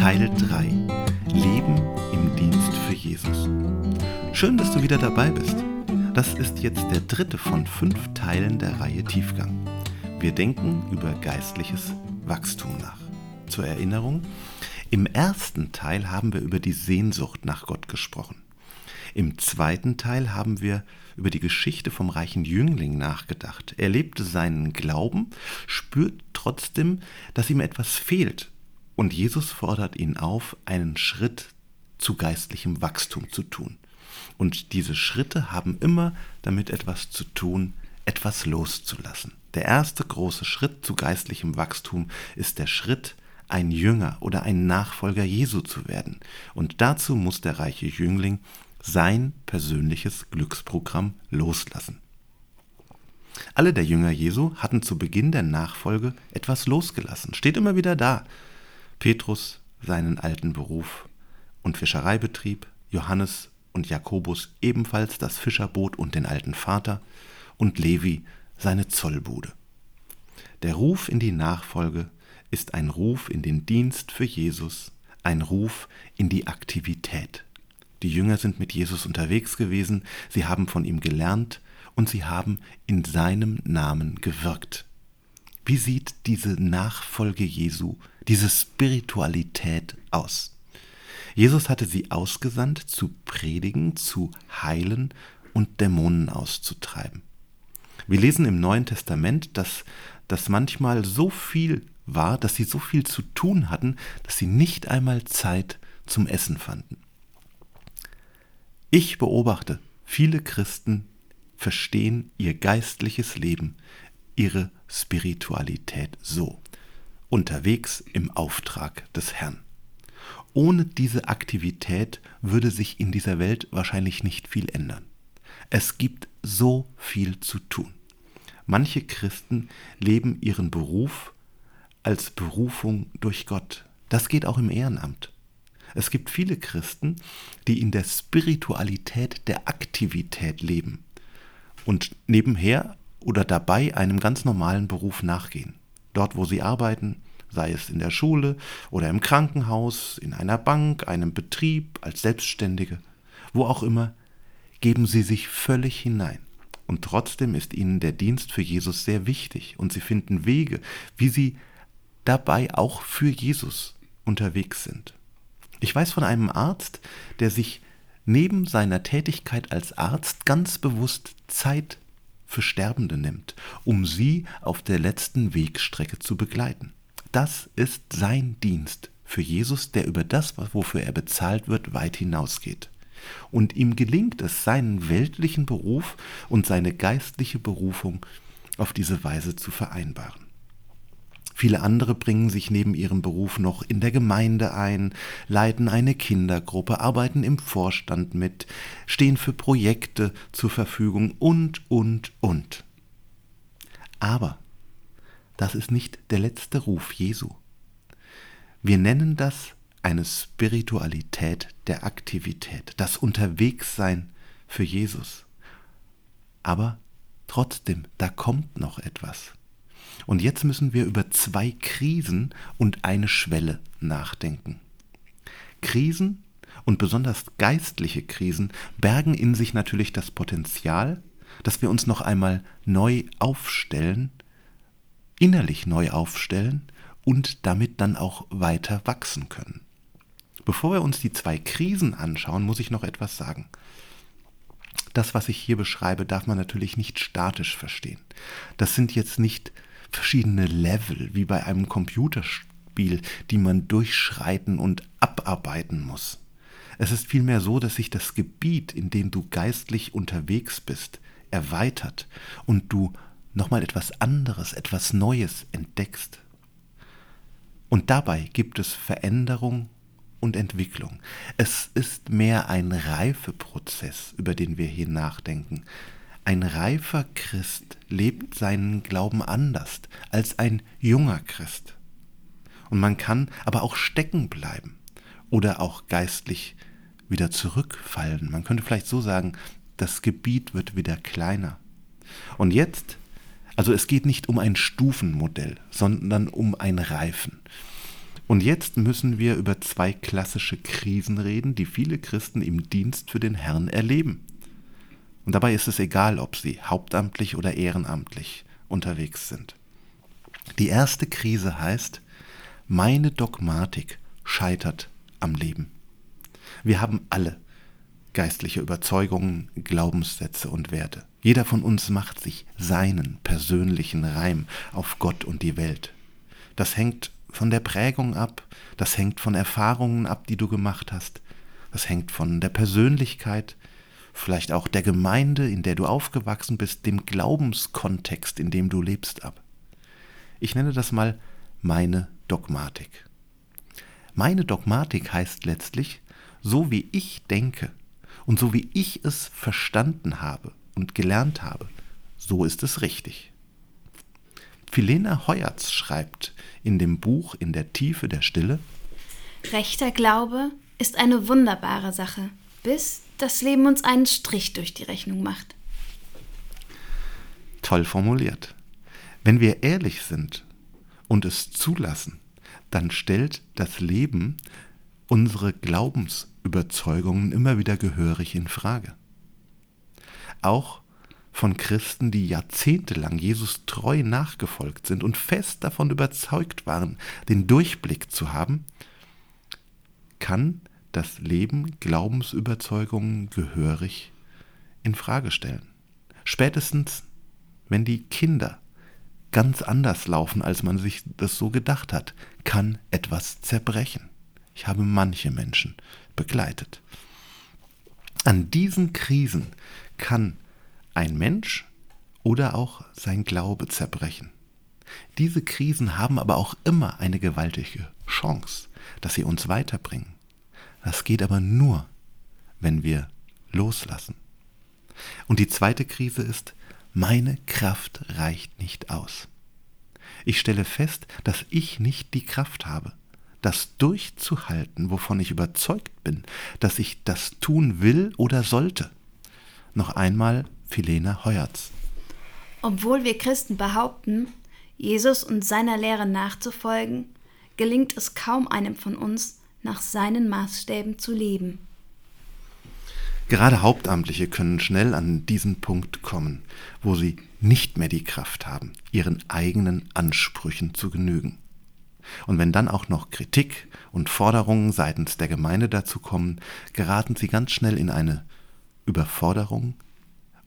Teil 3. Leben im Dienst für Jesus. Schön, dass du wieder dabei bist. Das ist jetzt der dritte von fünf Teilen der Reihe Tiefgang. Wir denken über geistliches Wachstum nach. Zur Erinnerung, im ersten Teil haben wir über die Sehnsucht nach Gott gesprochen. Im zweiten Teil haben wir über die Geschichte vom reichen Jüngling nachgedacht. Er lebte seinen Glauben, spürt trotzdem, dass ihm etwas fehlt. Und Jesus fordert ihn auf, einen Schritt zu geistlichem Wachstum zu tun. Und diese Schritte haben immer damit etwas zu tun, etwas loszulassen. Der erste große Schritt zu geistlichem Wachstum ist der Schritt, ein Jünger oder ein Nachfolger Jesu zu werden. Und dazu muss der reiche Jüngling sein persönliches Glücksprogramm loslassen. Alle der Jünger Jesu hatten zu Beginn der Nachfolge etwas losgelassen. Steht immer wieder da. Petrus seinen alten Beruf und Fischereibetrieb, Johannes und Jakobus ebenfalls das Fischerboot und den alten Vater und Levi seine Zollbude. Der Ruf in die Nachfolge ist ein Ruf in den Dienst für Jesus, ein Ruf in die Aktivität. Die Jünger sind mit Jesus unterwegs gewesen, sie haben von ihm gelernt und sie haben in seinem Namen gewirkt. Wie sieht diese Nachfolge Jesu, diese Spiritualität aus? Jesus hatte sie ausgesandt, zu predigen, zu heilen und Dämonen auszutreiben. Wir lesen im Neuen Testament, dass das manchmal so viel war, dass sie so viel zu tun hatten, dass sie nicht einmal Zeit zum Essen fanden. Ich beobachte, viele Christen verstehen ihr geistliches Leben, ihre Spiritualität so, unterwegs im Auftrag des Herrn. Ohne diese Aktivität würde sich in dieser Welt wahrscheinlich nicht viel ändern. Es gibt so viel zu tun. Manche Christen leben ihren Beruf als Berufung durch Gott. Das geht auch im Ehrenamt. Es gibt viele Christen, die in der Spiritualität der Aktivität leben und nebenher oder dabei einem ganz normalen Beruf nachgehen. Dort, wo sie arbeiten, sei es in der Schule oder im Krankenhaus, in einer Bank, einem Betrieb, als Selbstständige, wo auch immer, geben sie sich völlig hinein. Und trotzdem ist ihnen der Dienst für Jesus sehr wichtig und sie finden Wege, wie sie dabei auch für Jesus unterwegs sind. Ich weiß von einem Arzt, der sich neben seiner Tätigkeit als Arzt ganz bewusst Zeit für Sterbende nimmt, um sie auf der letzten Wegstrecke zu begleiten. Das ist sein Dienst für Jesus, der über das, wofür er bezahlt wird, weit hinausgeht. Und ihm gelingt es, seinen weltlichen Beruf und seine geistliche Berufung auf diese Weise zu vereinbaren. Viele andere bringen sich neben ihrem Beruf noch in der Gemeinde ein, leiten eine Kindergruppe, arbeiten im Vorstand mit, stehen für Projekte zur Verfügung und, und, und. Aber das ist nicht der letzte Ruf Jesu. Wir nennen das eine Spiritualität der Aktivität, das Unterwegssein für Jesus. Aber trotzdem, da kommt noch etwas. Und jetzt müssen wir über zwei Krisen und eine Schwelle nachdenken. Krisen und besonders geistliche Krisen bergen in sich natürlich das Potenzial, dass wir uns noch einmal neu aufstellen, innerlich neu aufstellen und damit dann auch weiter wachsen können. Bevor wir uns die zwei Krisen anschauen, muss ich noch etwas sagen. Das, was ich hier beschreibe, darf man natürlich nicht statisch verstehen. Das sind jetzt nicht verschiedene Level, wie bei einem Computerspiel, die man durchschreiten und abarbeiten muss. Es ist vielmehr so, dass sich das Gebiet, in dem du geistlich unterwegs bist, erweitert und du nochmal etwas anderes, etwas Neues entdeckst. Und dabei gibt es Veränderung und Entwicklung. Es ist mehr ein Reifeprozess, über den wir hier nachdenken. Ein reifer Christ lebt seinen Glauben anders als ein junger Christ. Und man kann aber auch stecken bleiben oder auch geistlich wieder zurückfallen. Man könnte vielleicht so sagen, das Gebiet wird wieder kleiner. Und jetzt, also es geht nicht um ein Stufenmodell, sondern um ein Reifen. Und jetzt müssen wir über zwei klassische Krisen reden, die viele Christen im Dienst für den Herrn erleben. Und dabei ist es egal, ob sie hauptamtlich oder ehrenamtlich unterwegs sind. Die erste Krise heißt, meine Dogmatik scheitert am Leben. Wir haben alle geistliche Überzeugungen, Glaubenssätze und Werte. Jeder von uns macht sich seinen persönlichen Reim auf Gott und die Welt. Das hängt von der Prägung ab, das hängt von Erfahrungen ab, die du gemacht hast, das hängt von der Persönlichkeit, vielleicht auch der Gemeinde, in der du aufgewachsen bist, dem Glaubenskontext, in dem du lebst, ab. Ich nenne das mal meine Dogmatik. Meine Dogmatik heißt letztlich, so wie ich denke und so wie ich es verstanden habe und gelernt habe, so ist es richtig. Philena Heuertz schreibt in dem Buch In der Tiefe der Stille, Rechter Glaube ist eine wunderbare Sache, bis das Leben uns einen Strich durch die Rechnung macht. Toll formuliert. Wenn wir ehrlich sind und es zulassen, dann stellt das Leben unsere Glaubensüberzeugungen immer wieder gehörig in Frage. Auch von Christen, die jahrzehntelang Jesus treu nachgefolgt sind und fest davon überzeugt waren, den Durchblick zu haben, kann das Leben Glaubensüberzeugungen gehörig in Frage stellen. Spätestens, wenn die Kinder ganz anders laufen, als man sich das so gedacht hat, kann etwas zerbrechen. Ich habe manche Menschen begleitet. An diesen Krisen kann ein Mensch oder auch sein Glaube zerbrechen. Diese Krisen haben aber auch immer eine gewaltige Chance, dass sie uns weiterbringen. Das geht aber nur, wenn wir loslassen. Und die zweite Krise ist, meine Kraft reicht nicht aus. Ich stelle fest, dass ich nicht die Kraft habe, das durchzuhalten, wovon ich überzeugt bin, dass ich das tun will oder sollte. Noch einmal Philena Heuertz. Obwohl wir Christen behaupten, Jesus und seiner Lehre nachzufolgen, gelingt es kaum einem von uns, nach seinen Maßstäben zu leben. Gerade Hauptamtliche können schnell an diesen Punkt kommen, wo sie nicht mehr die Kraft haben, ihren eigenen Ansprüchen zu genügen. Und wenn dann auch noch Kritik und Forderungen seitens der Gemeinde dazu kommen, geraten sie ganz schnell in eine Überforderung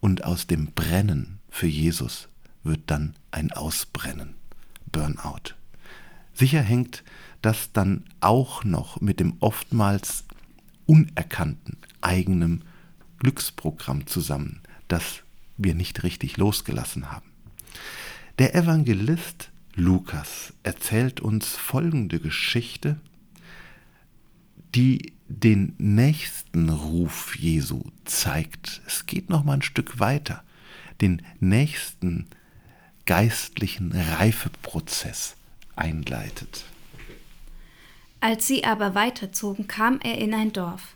und aus dem Brennen für Jesus wird dann ein Ausbrennen, Burnout. Sicher hängt das dann auch noch mit dem oftmals unerkannten eigenen Glücksprogramm zusammen, das wir nicht richtig losgelassen haben. Der Evangelist Lukas erzählt uns folgende Geschichte, die den nächsten Ruf Jesu zeigt. Es geht noch mal ein Stück weiter, den nächsten geistlichen Reifeprozess einleitet. Als sie aber weiterzogen, kam er in ein Dorf.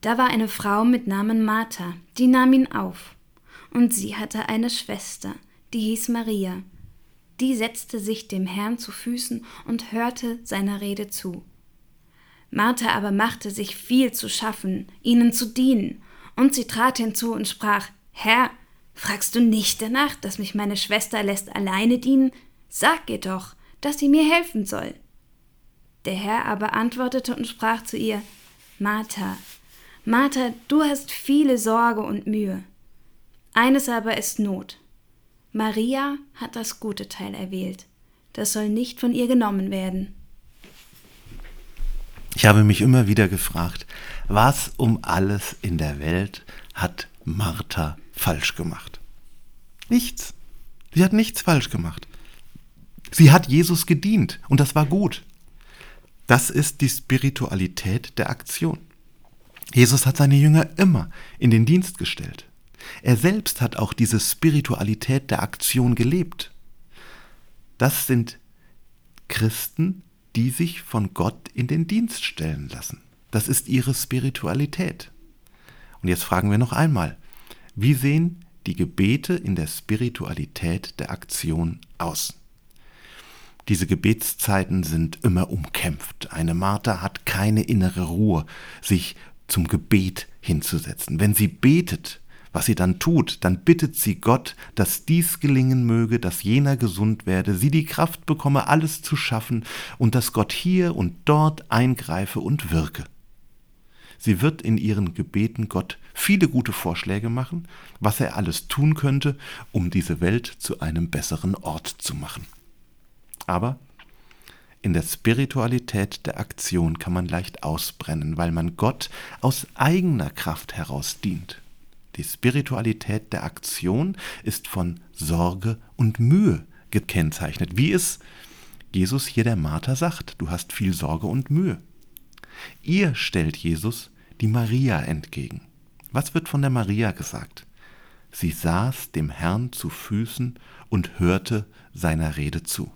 Da war eine Frau mit Namen Martha, die nahm ihn auf. Und sie hatte eine Schwester, die hieß Maria. Die setzte sich dem Herrn zu Füßen und hörte seiner Rede zu. Martha aber machte sich viel zu schaffen, ihnen zu dienen, und sie trat hinzu und sprach Herr, fragst du nicht danach, dass mich meine Schwester lässt alleine dienen? Sag ihr doch, dass sie mir helfen soll. Der Herr aber antwortete und sprach zu ihr Martha, Martha, du hast viele Sorge und Mühe. Eines aber ist Not. Maria hat das gute Teil erwählt. Das soll nicht von ihr genommen werden. Ich habe mich immer wieder gefragt, was um alles in der Welt hat Martha falsch gemacht? Nichts. Sie hat nichts falsch gemacht. Sie hat Jesus gedient und das war gut. Das ist die Spiritualität der Aktion. Jesus hat seine Jünger immer in den Dienst gestellt. Er selbst hat auch diese Spiritualität der Aktion gelebt. Das sind Christen, die sich von Gott in den Dienst stellen lassen. Das ist ihre Spiritualität. Und jetzt fragen wir noch einmal, wie sehen die Gebete in der Spiritualität der Aktion aus? Diese Gebetszeiten sind immer umkämpft. Eine Martha hat keine innere Ruhe, sich zum Gebet hinzusetzen. Wenn sie betet, was sie dann tut, dann bittet sie Gott, dass dies gelingen möge, dass jener gesund werde, sie die Kraft bekomme, alles zu schaffen und dass Gott hier und dort eingreife und wirke. Sie wird in ihren Gebeten Gott viele gute Vorschläge machen, was er alles tun könnte, um diese Welt zu einem besseren Ort zu machen. Aber in der Spiritualität der Aktion kann man leicht ausbrennen, weil man Gott aus eigener Kraft heraus dient. Die Spiritualität der Aktion ist von Sorge und Mühe gekennzeichnet, wie es Jesus hier der Martha sagt, du hast viel Sorge und Mühe. Ihr stellt Jesus die Maria entgegen. Was wird von der Maria gesagt? Sie saß dem Herrn zu Füßen und hörte seiner Rede zu.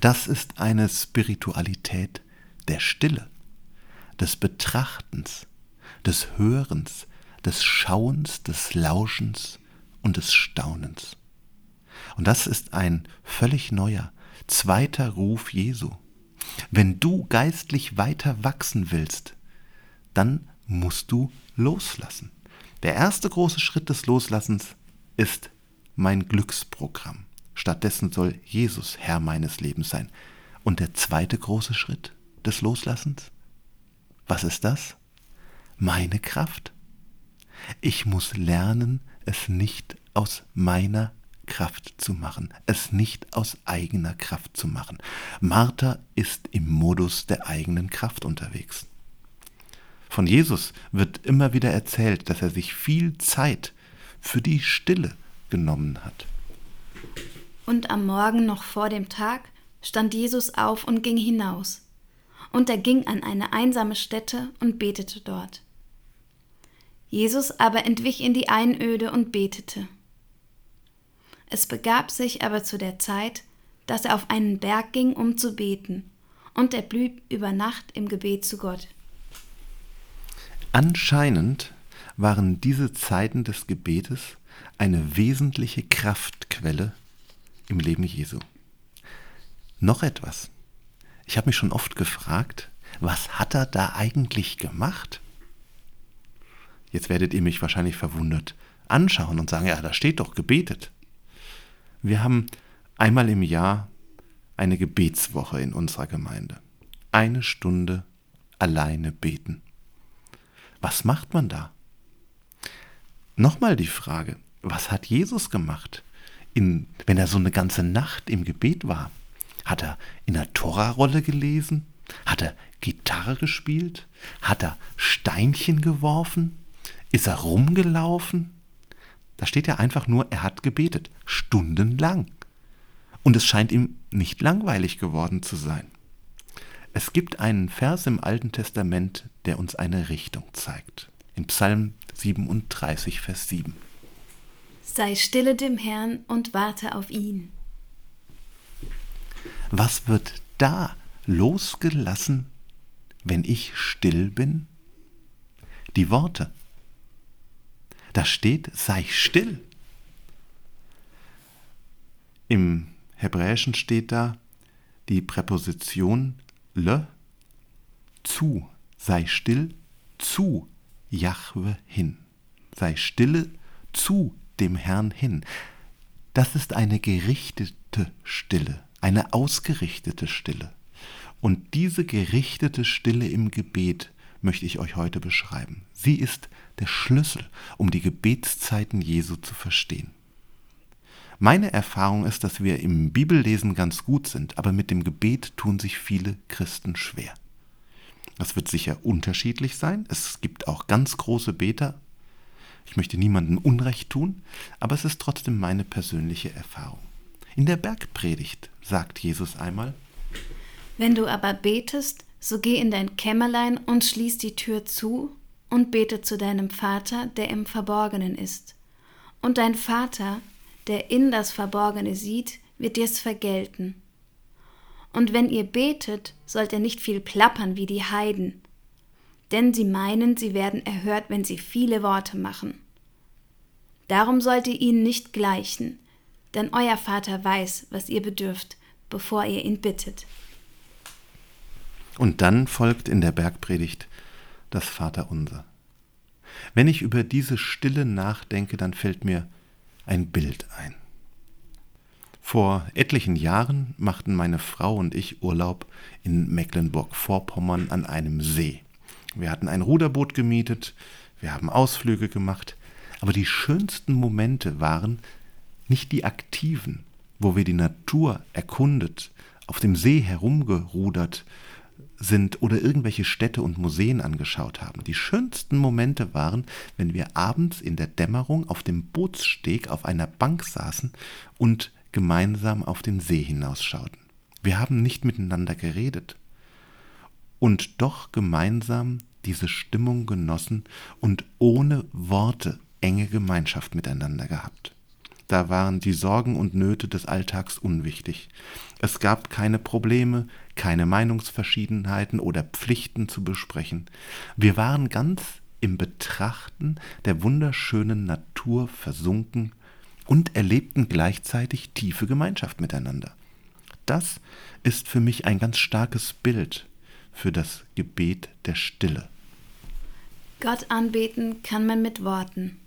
Das ist eine Spiritualität der Stille, des Betrachtens, des Hörens, des Schauens, des Lauschens und des Staunens. Und das ist ein völlig neuer, zweiter Ruf Jesu. Wenn du geistlich weiter wachsen willst, dann musst du loslassen. Der erste große Schritt des Loslassens ist mein Glücksprogramm. Stattdessen soll Jesus Herr meines Lebens sein. Und der zweite große Schritt des Loslassens? Was ist das? Meine Kraft. Ich muss lernen, es nicht aus meiner Kraft zu machen, es nicht aus eigener Kraft zu machen. Martha ist im Modus der eigenen Kraft unterwegs. Von Jesus wird immer wieder erzählt, dass er sich viel Zeit für die Stille genommen hat. Und am Morgen noch vor dem Tag stand Jesus auf und ging hinaus. Und er ging an eine einsame Stätte und betete dort. Jesus aber entwich in die Einöde und betete. Es begab sich aber zu der Zeit, dass er auf einen Berg ging, um zu beten, und er blieb über Nacht im Gebet zu Gott. Anscheinend waren diese Zeiten des Gebetes eine wesentliche Kraftquelle im Leben Jesu. Noch etwas. Ich habe mich schon oft gefragt, was hat er da eigentlich gemacht? Jetzt werdet ihr mich wahrscheinlich verwundert anschauen und sagen, ja, da steht doch gebetet. Wir haben einmal im Jahr eine Gebetswoche in unserer Gemeinde. Eine Stunde alleine beten. Was macht man da? Nochmal die Frage, was hat Jesus gemacht, in, wenn er so eine ganze Nacht im Gebet war? Hat er in der Tora-Rolle gelesen? Hat er Gitarre gespielt? Hat er Steinchen geworfen? Ist er rumgelaufen? Da steht ja einfach nur, er hat gebetet, stundenlang. Und es scheint ihm nicht langweilig geworden zu sein. Es gibt einen Vers im Alten Testament, der uns eine Richtung zeigt. In Psalm 37, Vers 7. Sei stille dem Herrn und warte auf ihn. Was wird da losgelassen, wenn ich still bin? Die Worte. Da steht, sei still. Im Hebräischen steht da die Präposition le, zu, sei still, zu Jahwe hin. Sei stille zu dem Herrn hin. Das ist eine gerichtete Stille, eine ausgerichtete Stille. Und diese gerichtete Stille im Gebet möchte ich euch heute beschreiben. Sie ist der Schlüssel, um die Gebetszeiten Jesu zu verstehen. Meine Erfahrung ist, dass wir im Bibellesen ganz gut sind, aber mit dem Gebet tun sich viele Christen schwer. Das wird sicher unterschiedlich sein. Es gibt auch ganz große Beter. Ich möchte niemandem Unrecht tun, aber es ist trotzdem meine persönliche Erfahrung. In der Bergpredigt sagt Jesus einmal, Wenn du aber betest, so geh in dein Kämmerlein und schließ die Tür zu und bete zu deinem Vater, der im Verborgenen ist. Und dein Vater, der in das Verborgene sieht, wird dir's vergelten. Und wenn ihr betet, sollt ihr nicht viel plappern wie die Heiden, denn sie meinen, sie werden erhört, wenn sie viele Worte machen. Darum sollt ihr ihnen nicht gleichen, denn euer Vater weiß, was ihr bedürft, bevor ihr ihn bittet. Und dann folgt in der Bergpredigt das Vaterunser. Wenn ich über diese Stille nachdenke, dann fällt mir ein Bild ein. Vor etlichen Jahren machten meine Frau und ich Urlaub in Mecklenburg-Vorpommern an einem See. Wir hatten ein Ruderboot gemietet, wir haben Ausflüge gemacht, aber die schönsten Momente waren nicht die aktiven, wo wir die Natur erkundet, auf dem See herumgerudert sind oder irgendwelche Städte und Museen angeschaut haben. Die schönsten Momente waren, wenn wir abends in der Dämmerung auf dem Bootssteg auf einer Bank saßen und gemeinsam auf den See hinausschauten. Wir haben nicht miteinander geredet und doch gemeinsam diese Stimmung genossen und ohne Worte enge Gemeinschaft miteinander gehabt. Da waren die Sorgen und Nöte des Alltags unwichtig. Es gab keine Probleme, keine Meinungsverschiedenheiten oder Pflichten zu besprechen. Wir waren ganz im Betrachten der wunderschönen Natur versunken und erlebten gleichzeitig tiefe Gemeinschaft miteinander. Das ist für mich ein ganz starkes Bild für das Gebet der Stille. Gott anbeten kann man mit Worten.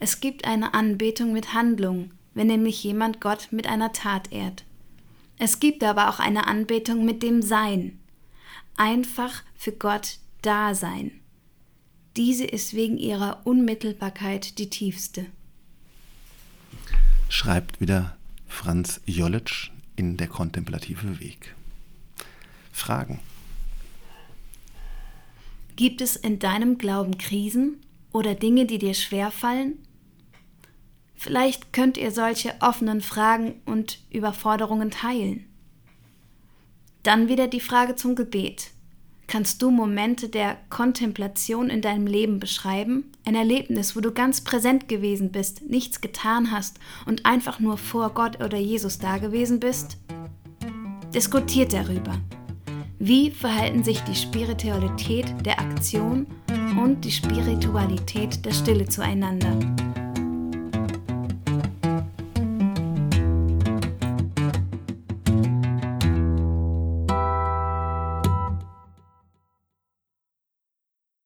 Es gibt eine Anbetung mit Handlung, wenn nämlich jemand Gott mit einer Tat ehrt. Es gibt aber auch eine Anbetung mit dem Sein. Einfach für Gott da sein. Diese ist wegen ihrer Unmittelbarkeit die tiefste. Schreibt wieder Franz Jollitsch in Der kontemplative Weg. Fragen. Gibt es in deinem Glauben Krisen oder Dinge, die dir schwerfallen? Vielleicht könnt ihr solche offenen Fragen und Überforderungen teilen. Dann wieder die Frage zum Gebet. Kannst du Momente der Kontemplation in deinem Leben beschreiben? Ein Erlebnis, wo du ganz präsent gewesen bist, nichts getan hast und einfach nur vor Gott oder Jesus dagewesen bist? Diskutiert darüber. Wie verhalten sich die Spiritualität der Aktion und die Spiritualität der Stille zueinander?